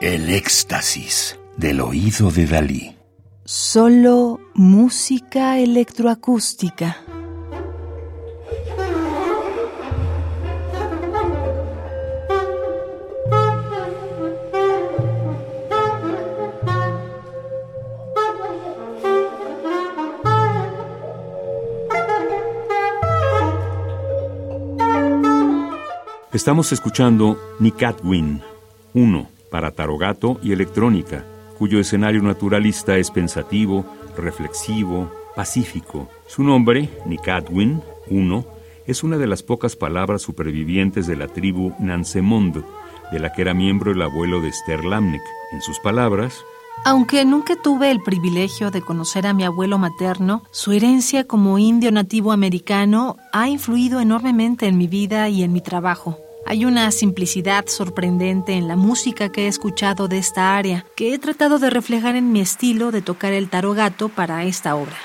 El éxtasis del oído de Dalí. Solo música electroacústica. Estamos escuchando Nicatwin 1 para tarogato y electrónica, cuyo escenario naturalista es pensativo, reflexivo, pacífico. Su nombre, Nicatwin 1, es una de las pocas palabras supervivientes de la tribu Nansemond, de la que era miembro el abuelo de Esther Lamnek. En sus palabras, aunque nunca tuve el privilegio de conocer a mi abuelo materno, su herencia como indio nativo americano ha influido enormemente en mi vida y en mi trabajo. Hay una simplicidad sorprendente en la música que he escuchado de esta área, que he tratado de reflejar en mi estilo de tocar el tarogato para esta obra.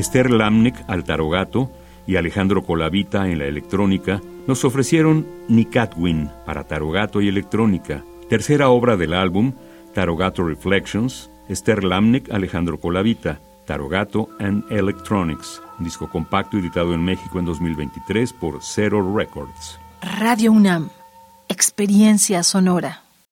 Esther Lamnek al tarogato y Alejandro Colavita en la electrónica nos ofrecieron Nicatwin para tarogato y electrónica, tercera obra del álbum Tarogato Reflections, Esther Lamnek, Alejandro Colavita, Tarogato and Electronics, disco compacto editado en México en 2023 por Zero Records. Radio UNAM, experiencia sonora.